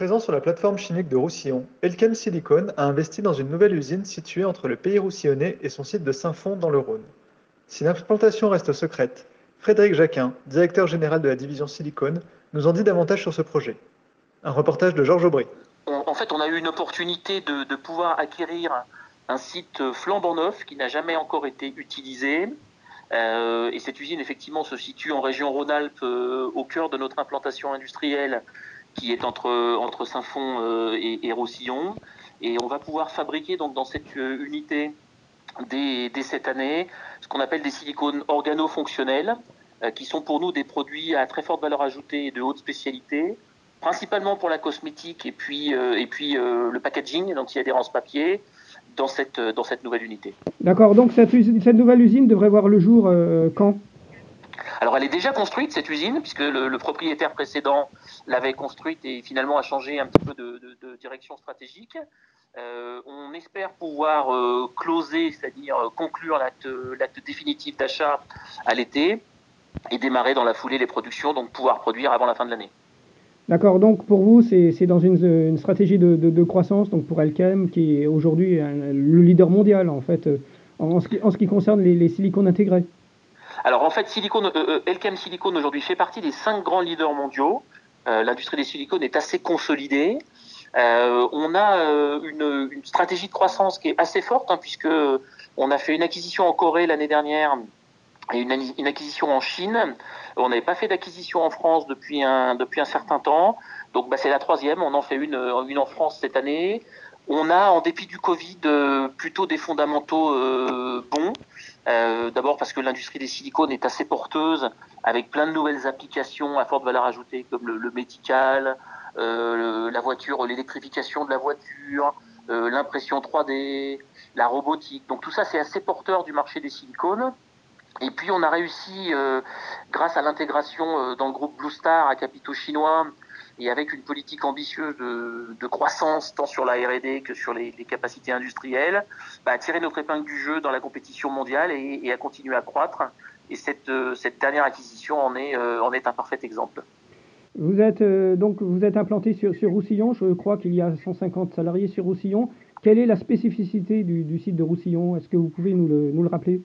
Présent sur la plateforme chimique de Roussillon, Elkem Silicon a investi dans une nouvelle usine située entre le pays roussillonnais et son site de Saint-Fond dans le Rhône. Si l'implantation reste secrète, Frédéric Jacquin, directeur général de la division Silicone, nous en dit davantage sur ce projet. Un reportage de Georges Aubry. En fait, on a eu une opportunité de, pouvoir acquérir un site flambant neuf qui n'a jamais encore été utilisé. Euh, et cette usine, effectivement, se situe en région Rhône-Alpes, euh, au cœur de notre implantation industrielle qui est entre, entre Saint-Fond euh, et, Roussillon. Et on va pouvoir fabriquer donc dans cette euh, unité dès, cette année ce qu'on appelle des silicones organo-fonctionnels, euh, qui sont pour nous des produits à très forte valeur ajoutée et de haute spécialité, principalement pour la cosmétique et puis, et puis le packaging, l'anti-adhérence papier, dans cette, dans cette nouvelle unité. D'accord, donc cette, cette, nouvelle usine devrait voir le jour quand? Alors elle est déjà construite cette usine puisque le, propriétaire précédent l'avait construite et finalement a changé un petit peu de, direction stratégique. Euh, on espère pouvoir euh, closer, c'est-à-dire euh, conclure l'acte définitif d'achat à l'été et démarrer dans la foulée les productions, donc pouvoir produire avant la fin de l'année. D'accord, donc pour vous, c'est dans une, stratégie de, croissance, donc pour Elkem, qui est aujourd'hui le leader mondial en fait, en, ce, qui, concerne les silicones intégrés. Alors en fait, Silicon, euh, euh, Elkem Silicon aujourd'hui fait partie des cinq grands leaders mondiaux. Euh, l'industrie des silicones est assez consolidée. on a une, stratégie de croissance qui est assez forte, hein, puisque on a fait une acquisition en Corée l'année dernière et une, acquisition en Chine. On n'avait pas fait d'acquisition en France depuis un, depuis un certain temps. Donc bah, c'est la troisième. On en fait une, une en France cette année. On a, en dépit du Covid, euh, plutôt des fondamentaux euh, bons. Euh, d'abord parce que l'industrie des silicones est assez porteuse, avec plein de nouvelles applications à forte valeur ajoutée, comme le, médical, la voiture, l'électrification de la voiture, l'impression 3D, la robotique. Donc tout ça, c'est assez porteur du marché des silicones. Et puis on a réussi, grâce à l'intégration dans le groupe Blue Star à capitaux chinois, et avec une politique ambitieuse de, croissance tant sur la R&D que sur les, capacités industrielles, bah, à tirer notre épingle du jeu dans la compétition mondiale et, à continuer à croître. Et cette, euh, cette dernière acquisition en est, euh, en est un parfait exemple. Vous êtes euh, donc vous êtes implanté sur, sur Roussillon. Je crois qu'il y a 150 salariés sur Roussillon. Quelle est la spécificité du, site de Roussillon? Est-ce que vous pouvez nous le, nous le rappeler?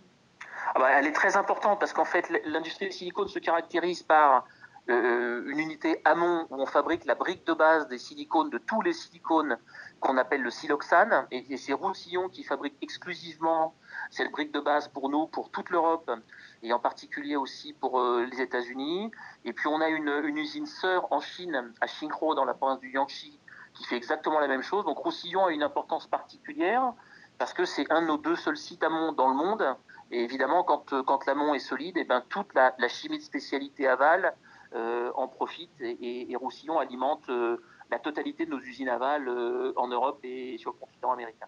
Ah bah, Elle est très importante parce qu'en fait, l'industrie du silicone se caractérise par une unité amont où on fabrique la brique de base des silicones, de tous les silicones qu'on appelle le siloxane. Et, c'est Roussillon qui fabrique exclusivement cette brique de base pour nous, pour toute l'Europe et en particulier aussi pour euh, les États-Unis. Et puis on a une, usine sœur en Chine, à Xinghuo, dans la province du Yangtze, qui fait exactement la même chose. Donc Roussillon a une importance particulière parce que c'est un de nos deux seuls sites amont dans le monde. Et évidemment, quand, quand l'amont est solide, et eh ben, toute la, la chimie de spécialité aval euh, en profite et, Roussillon alimente euh, la totalité de nos usines aval euh, en Europe et sur le continent américain.